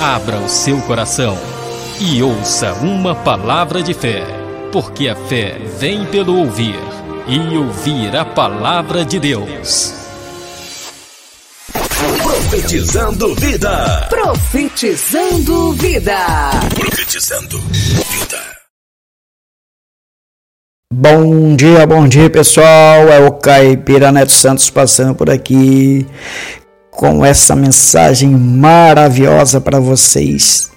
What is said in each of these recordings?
Abra o seu coração e ouça uma palavra de fé, porque a fé vem pelo ouvir e ouvir a palavra de Deus. Profetizando vida. Profetizando vida. Profetizando vida. Bom dia, bom dia pessoal. É o Caipira Neto Santos passando por aqui com essa mensagem maravilhosa para vocês.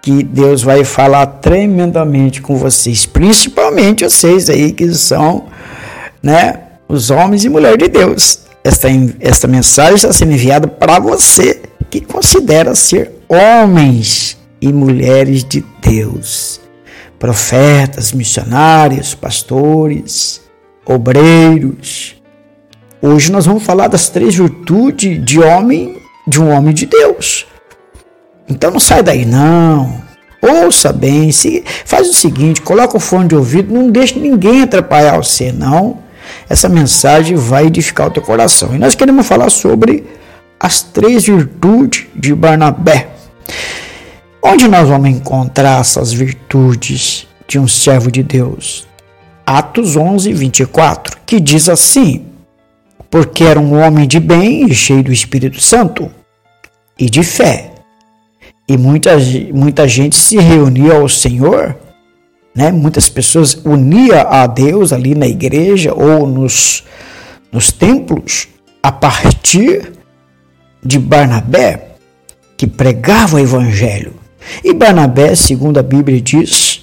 Que Deus vai falar tremendamente com vocês, principalmente vocês aí que são, né, os homens e mulheres de Deus. Esta, esta mensagem está sendo enviada para você que considera ser homens e mulheres de Deus, profetas, missionários, pastores, obreiros, Hoje nós vamos falar das três virtudes de homem, de um homem de Deus. Então não sai daí não. Ouça bem, se, faz o seguinte, coloca o fone de ouvido, não deixe ninguém atrapalhar você, não. Essa mensagem vai edificar o teu coração. E nós queremos falar sobre as três virtudes de Barnabé. Onde nós vamos encontrar essas virtudes de um servo de Deus? Atos 11, 24, que diz assim: porque era um homem de bem e cheio do Espírito Santo e de fé. E muita, muita gente se reunia ao Senhor, né? muitas pessoas unia a Deus ali na igreja ou nos, nos templos a partir de Barnabé, que pregava o evangelho. E Barnabé, segundo a Bíblia diz,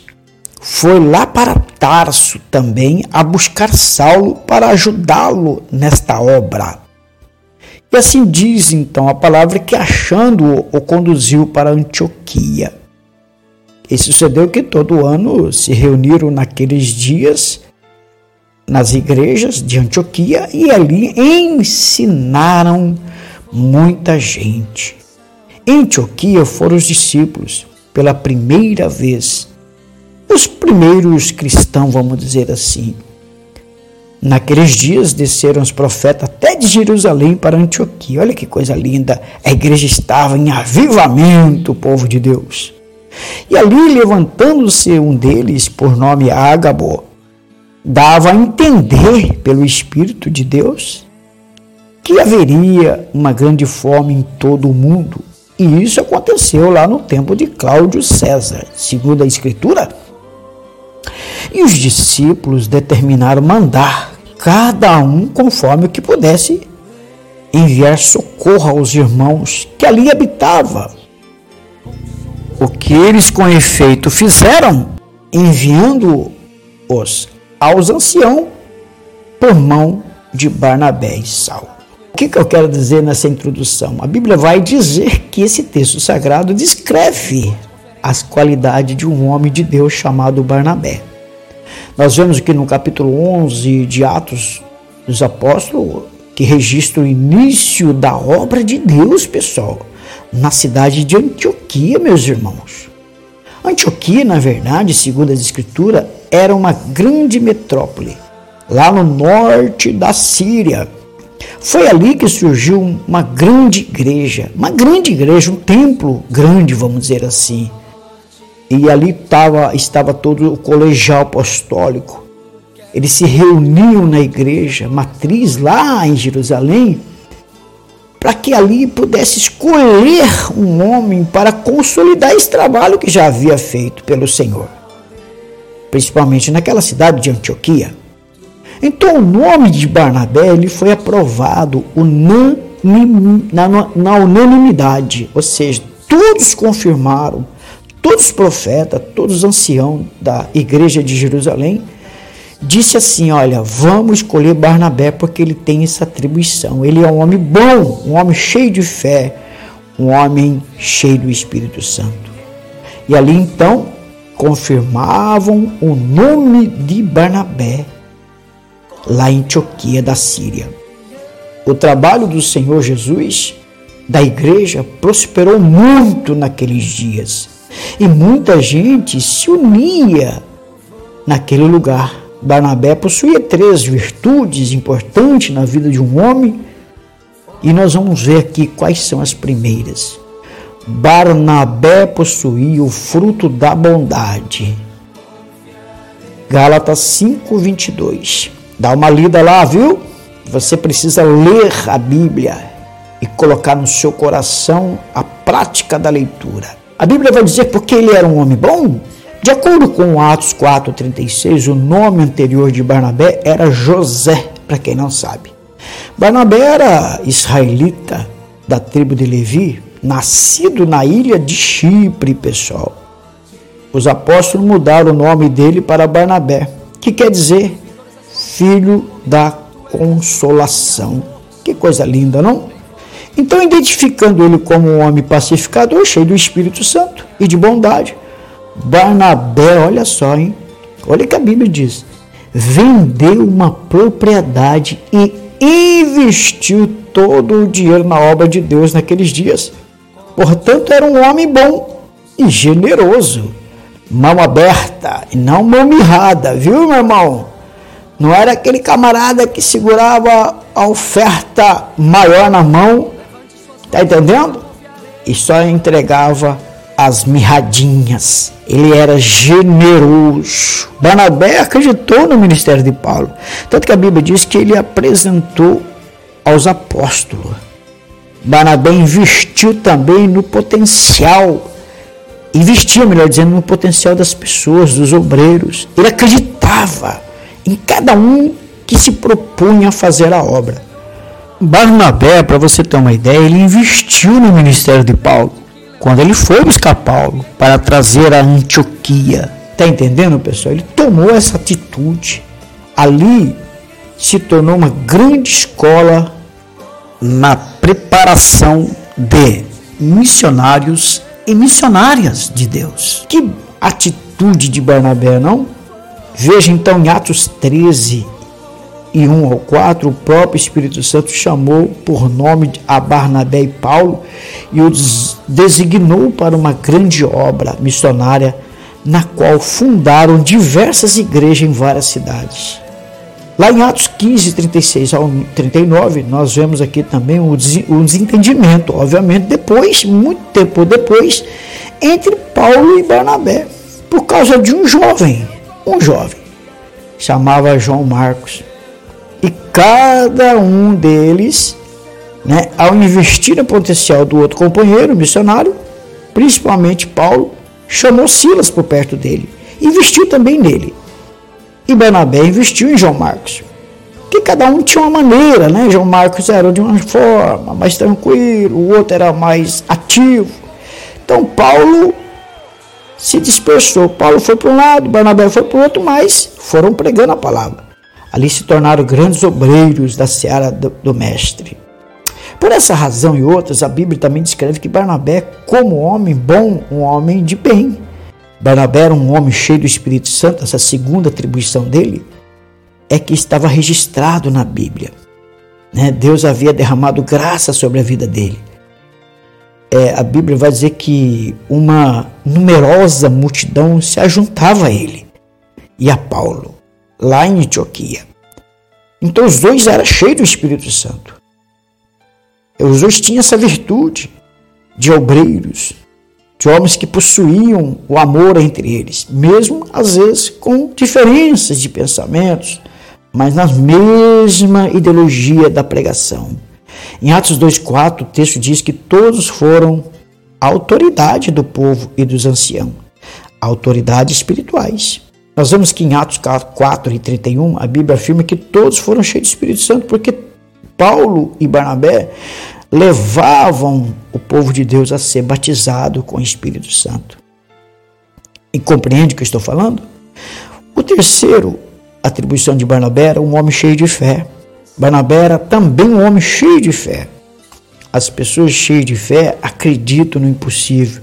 foi lá para Tarso também a buscar Saulo para ajudá-lo nesta obra. E assim diz então a palavra que achando-o o conduziu para Antioquia. E sucedeu que todo ano se reuniram naqueles dias nas igrejas de Antioquia e ali ensinaram muita gente. Em Antioquia foram os discípulos pela primeira vez os primeiros cristãos, vamos dizer assim. Naqueles dias desceram os profetas até de Jerusalém para Antioquia. Olha que coisa linda! A igreja estava em avivamento, o povo de Deus. E ali, levantando-se um deles, por nome Ágabo, dava a entender pelo Espírito de Deus que haveria uma grande fome em todo o mundo. E isso aconteceu lá no tempo de Cláudio César. Segundo a Escritura, e os discípulos determinaram mandar, cada um conforme o que pudesse, enviar socorro aos irmãos que ali habitavam. O que eles com efeito fizeram, enviando-os aos anciãos por mão de Barnabé e Saulo. O que, que eu quero dizer nessa introdução? A Bíblia vai dizer que esse texto sagrado descreve as qualidades de um homem de Deus chamado Barnabé. Nós vemos aqui no capítulo 11 de Atos dos Apóstolos que registra o início da obra de Deus, pessoal, na cidade de Antioquia, meus irmãos. Antioquia, na verdade, segundo as Escrituras, era uma grande metrópole, lá no norte da Síria. Foi ali que surgiu uma grande igreja, uma grande igreja, um templo grande, vamos dizer assim e ali tava, estava todo o colegial apostólico. Eles se reuniam na igreja matriz lá em Jerusalém para que ali pudesse escolher um homem para consolidar esse trabalho que já havia feito pelo Senhor, principalmente naquela cidade de Antioquia. Então o nome de Barnabé ele foi aprovado na, na unanimidade, ou seja, todos confirmaram todos os profetas, todos os anciãos da igreja de Jerusalém, disse assim: Olha, vamos escolher Barnabé porque ele tem essa atribuição. Ele é um homem bom, um homem cheio de fé, um homem cheio do Espírito Santo. E ali então confirmavam o nome de Barnabé lá em Antioquia da Síria. O trabalho do Senhor Jesus, da igreja, prosperou muito naqueles dias. E muita gente se unia naquele lugar. Barnabé possuía três virtudes importantes na vida de um homem, e nós vamos ver aqui quais são as primeiras. Barnabé possuía o fruto da bondade. Gálatas 5:22. Dá uma lida lá, viu? Você precisa ler a Bíblia e colocar no seu coração a prática da leitura. A Bíblia vai dizer porque ele era um homem bom? De acordo com Atos 4:36, o nome anterior de Barnabé era José, para quem não sabe. Barnabé era israelita da tribo de Levi, nascido na ilha de Chipre, pessoal. Os apóstolos mudaram o nome dele para Barnabé, que quer dizer filho da consolação. Que coisa linda, não? Então, identificando ele como um homem pacificador, cheio do Espírito Santo e de bondade, Barnabé, olha só, hein? Olha o que a Bíblia diz. Vendeu uma propriedade e investiu todo o dinheiro na obra de Deus naqueles dias. Portanto, era um homem bom e generoso. Mão aberta e não mão mirrada, viu, meu irmão? Não era aquele camarada que segurava a oferta maior na mão, tá entendendo? E só entregava as mirradinhas. Ele era generoso. Barnabé acreditou no ministério de Paulo. Tanto que a Bíblia diz que ele apresentou aos apóstolos. Barnabé investiu também no potencial, investiu, melhor dizendo, no potencial das pessoas, dos obreiros. Ele acreditava em cada um que se propunha a fazer a obra. Barnabé, para você ter uma ideia, ele investiu no ministério de Paulo quando ele foi buscar Paulo para trazer a Antioquia. Está entendendo, pessoal? Ele tomou essa atitude. Ali se tornou uma grande escola na preparação de missionários e missionárias de Deus. Que atitude de Barnabé, não? Veja então em Atos 13, e 1 ao 4, o próprio Espírito Santo chamou por nome a Barnabé e Paulo e os designou para uma grande obra missionária, na qual fundaram diversas igrejas em várias cidades. Lá em Atos 15, 36 ao 39, nós vemos aqui também o desentendimento, obviamente, depois, muito tempo depois, entre Paulo e Barnabé, por causa de um jovem, um jovem, chamava João Marcos cada um deles, né, ao investir no potencial do outro companheiro, missionário, principalmente Paulo, chamou Silas por perto dele, investiu também nele. E Barnabé investiu em João Marcos. Que cada um tinha uma maneira, né? João Marcos era de uma forma mais tranquilo, o outro era mais ativo. Então Paulo se dispersou. Paulo foi para um lado, Barnabé foi para o outro, mas foram pregando a palavra. Ali se tornaram grandes obreiros da seara do, do mestre. Por essa razão e outras, a Bíblia também descreve que Barnabé, como homem bom, um homem de bem. Barnabé era um homem cheio do Espírito Santo, essa segunda atribuição dele é que estava registrado na Bíblia. Né? Deus havia derramado graça sobre a vida dele. É, a Bíblia vai dizer que uma numerosa multidão se ajuntava a ele e a Paulo lá em Antioquia. Então os dois eram cheios do Espírito Santo. Os dois tinham essa virtude de obreiros, de homens que possuíam o amor entre eles, mesmo às vezes com diferenças de pensamentos, mas na mesma ideologia da pregação. Em Atos 2,4, o texto diz que todos foram a autoridade do povo e dos anciãos, autoridades espirituais. Nós vemos que em Atos 4 e 31, a Bíblia afirma que todos foram cheios de Espírito Santo, porque Paulo e Barnabé levavam o povo de Deus a ser batizado com o Espírito Santo. E compreende o que eu estou falando? O terceiro atribuição de Barnabé era um homem cheio de fé. Barnabé era também um homem cheio de fé. As pessoas cheias de fé acreditam no impossível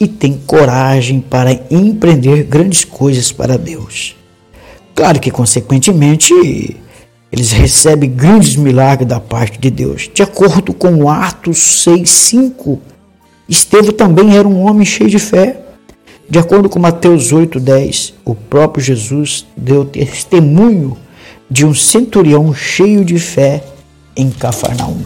e tem coragem para empreender grandes coisas para Deus. Claro que, consequentemente, eles recebem grandes milagres da parte de Deus. De acordo com Atos 6,5, Estevão também era um homem cheio de fé. De acordo com Mateus 8,10, o próprio Jesus deu testemunho de um centurião cheio de fé em Cafarnaum.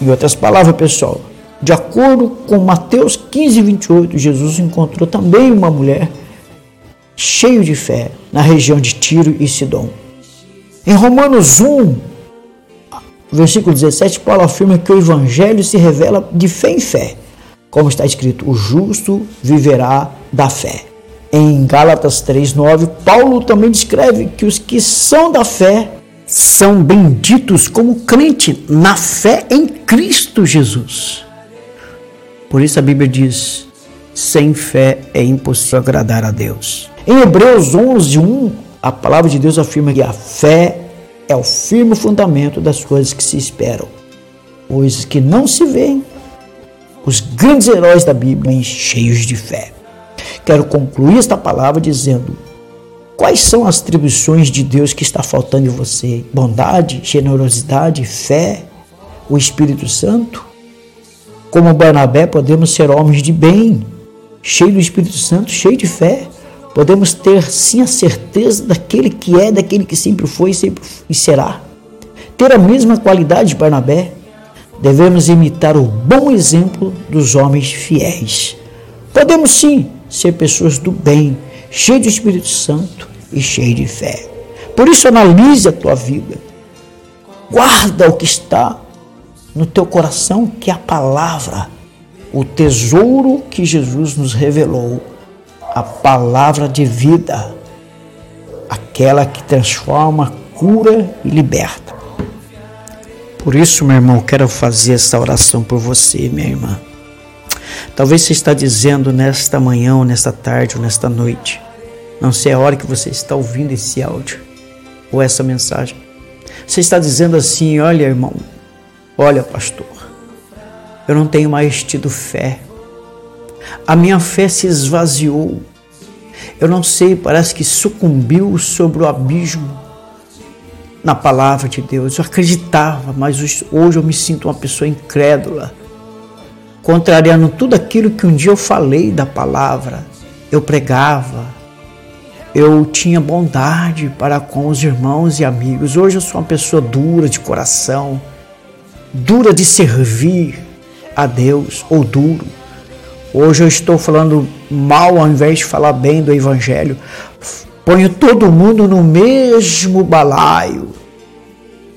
Em outras palavras, pessoal, De acordo com Mateus 15, 28, Jesus encontrou também uma mulher cheia de fé na região de Tiro e Sidom. Em Romanos 1, versículo 17, Paulo afirma que o evangelho se revela de fé em fé, como está escrito: o justo viverá da fé. Em Gálatas 3:9, Paulo também descreve que os que são da fé são benditos como crente na fé em Cristo Jesus. Por isso a Bíblia diz: sem fé é impossível agradar a Deus. Em Hebreus 11, 1, a palavra de Deus afirma que a fé é o firme fundamento das coisas que se esperam, coisas que não se veem. Os grandes heróis da Bíblia cheios de fé. Quero concluir esta palavra dizendo: quais são as atribuições de Deus que está faltando em você? Bondade, generosidade, fé, o Espírito Santo? Como Barnabé, podemos ser homens de bem, cheios do Espírito Santo, cheios de fé. Podemos ter sim a certeza daquele que é, daquele que sempre foi sempre e será. Ter a mesma qualidade de Barnabé. Devemos imitar o bom exemplo dos homens fiéis. Podemos sim ser pessoas do bem, cheios do Espírito Santo e cheios de fé. Por isso, analise a tua vida. Guarda o que está no teu coração, que a palavra, o tesouro que Jesus nos revelou, a palavra de vida, aquela que transforma, cura e liberta. Por isso, meu irmão, quero fazer essa oração por você, minha irmã. Talvez você está dizendo nesta manhã, ou nesta tarde, ou nesta noite. Não sei a hora que você está ouvindo esse áudio ou essa mensagem. Você está dizendo assim: olha, irmão, olha, pastor, eu não tenho mais tido fé. A minha fé se esvaziou. Eu não sei, parece que sucumbiu sobre o abismo na palavra de Deus. Eu acreditava, mas hoje eu me sinto uma pessoa incrédula contrariando tudo aquilo que um dia eu falei da palavra, eu pregava, eu tinha bondade para com os irmãos e amigos. Hoje eu sou uma pessoa dura de coração, dura de servir a Deus, ou duro. Hoje eu estou falando mal ao invés de falar bem do Evangelho. Ponho todo mundo no mesmo balaio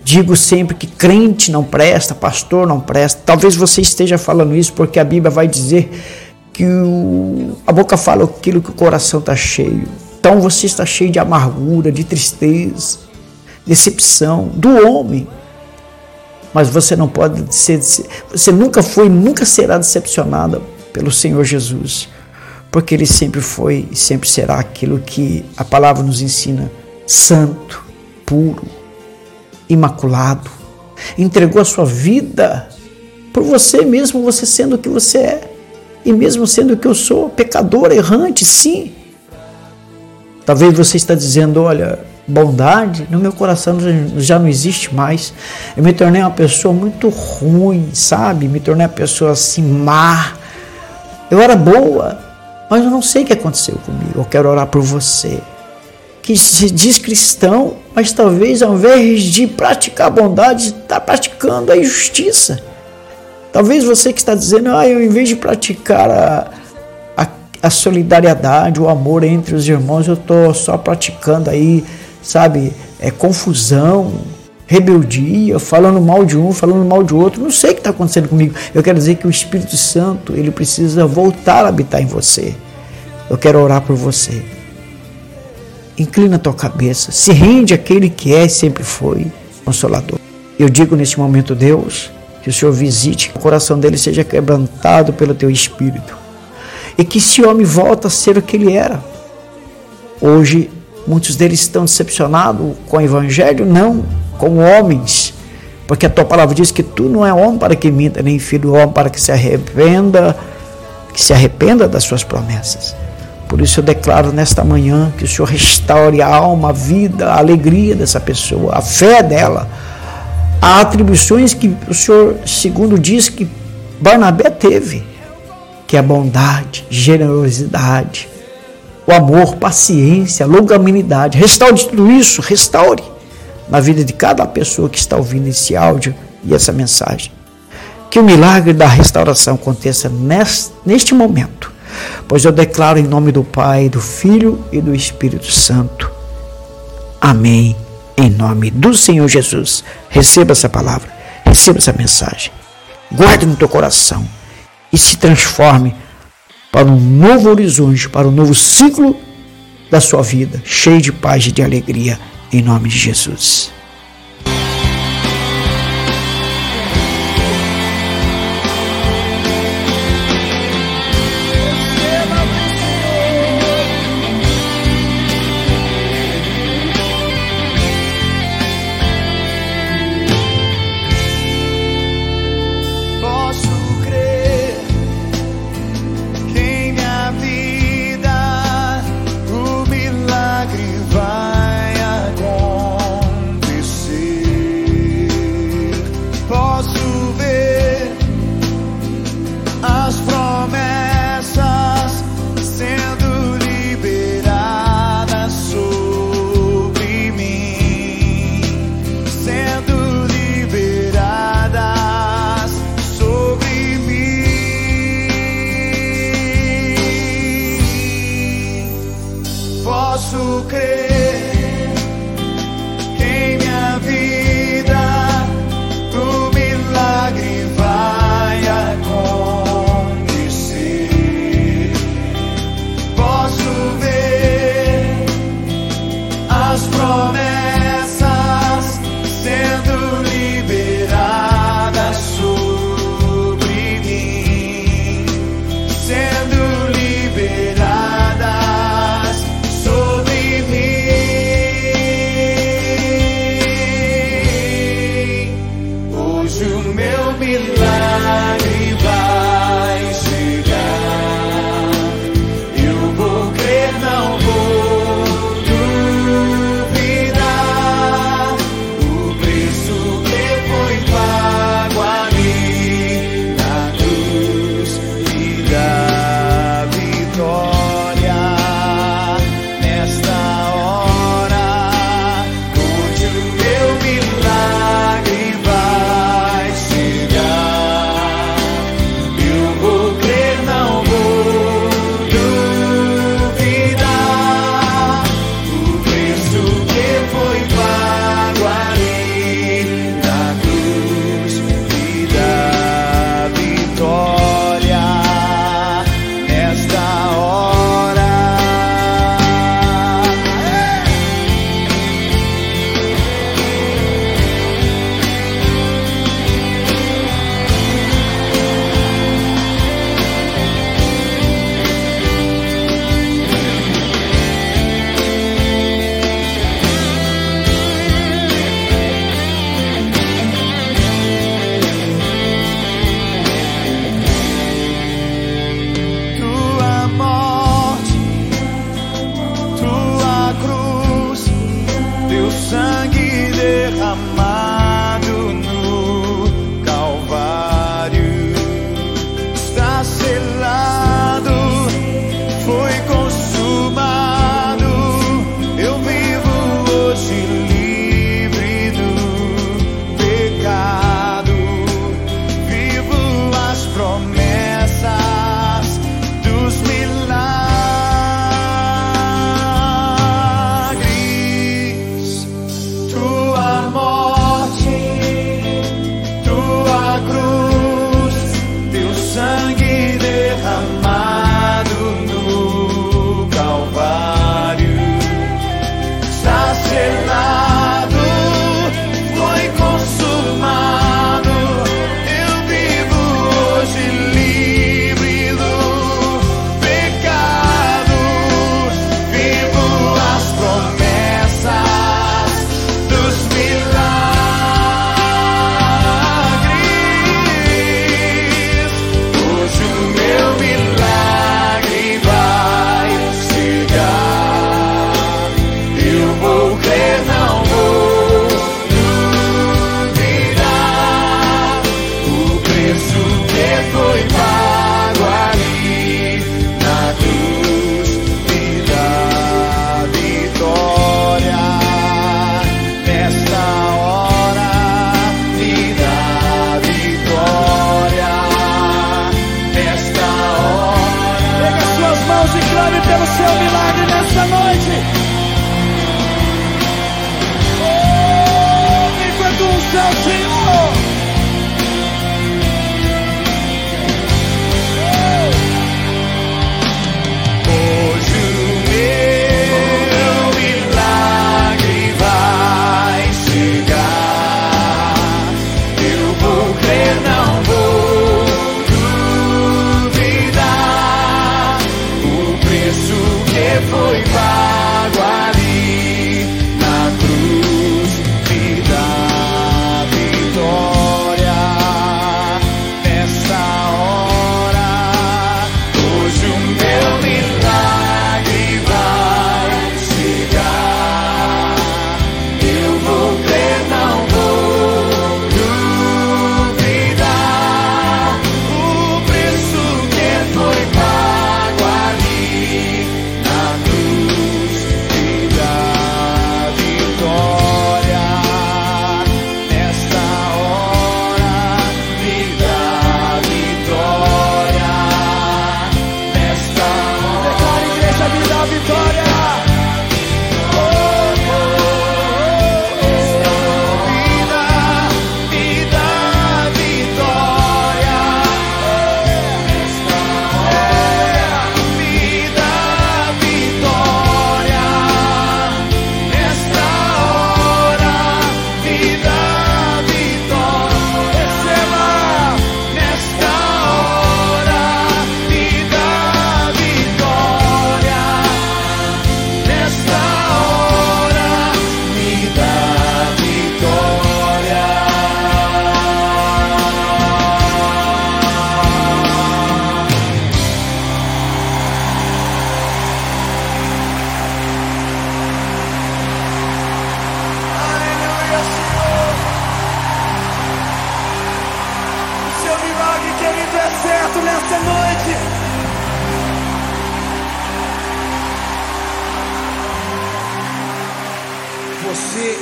Digo sempre que crente não presta, pastor não presta. Talvez você esteja falando isso porque a Bíblia vai dizer que o, a boca fala aquilo que o coração está cheio. Então você está cheio de amargura, de tristeza, decepção do homem. Mas você não pode ser, você nunca foi, nunca será decepcionada pelo Senhor Jesus, porque ele sempre foi e sempre será aquilo que a palavra nos ensina: santo, puro, imaculado, entregou a sua vida por você mesmo, você sendo o que você é, e mesmo sendo o que eu sou, pecador, errante, sim. Talvez você está dizendo, olha, bondade no meu coração já não existe mais. Eu me tornei uma pessoa muito ruim, sabe? Me tornei uma pessoa assim má. Eu era boa, mas eu não sei o que aconteceu comigo. Eu quero orar por você que se diz cristão, mas talvez ao invés de praticar bondade, está praticando a injustiça. Talvez você que está dizendo, ah, eu em vez de praticar a, a, a solidariedade, o amor entre os irmãos, eu estou só praticando aí, sabe, é confusão, rebeldia, falando mal de um, falando mal de outro. Não sei o que está acontecendo comigo. Eu quero dizer que o Espírito Santo ele precisa voltar a habitar em você. Eu quero orar por você. Inclina a tua cabeça, se rende àquele que é e sempre foi consolador. Eu digo neste momento, Deus, que o Senhor visite, que o coração dele seja quebrantado pelo teu espírito. E que esse homem volta a ser o que ele era. Hoje, muitos deles estão decepcionados com o evangelho, não com homens. Porque a tua palavra diz que tu não é homem para que minta, nem filho homem para que se arrependa, que se arrependa das suas promessas. Por isso eu declaro nesta manhã que o Senhor restaure a alma, a vida, a alegria dessa pessoa, a fé dela. Há atribuições que o Senhor, segundo diz, que Barnabé teve, que é bondade, generosidade, o amor, paciência, longanimidade. Restaure tudo isso, restaure na vida de cada pessoa que está ouvindo esse áudio e essa mensagem. Que o milagre da restauração aconteça neste momento, pois eu declaro em nome do Pai, do Filho e do Espírito Santo. Amém. Em nome do Senhor Jesus. Receba essa palavra, receba essa mensagem. Guarde no teu coração e se transforme para um novo horizonte, para um novo ciclo da sua vida, cheio de paz e de alegria, em nome de Jesus.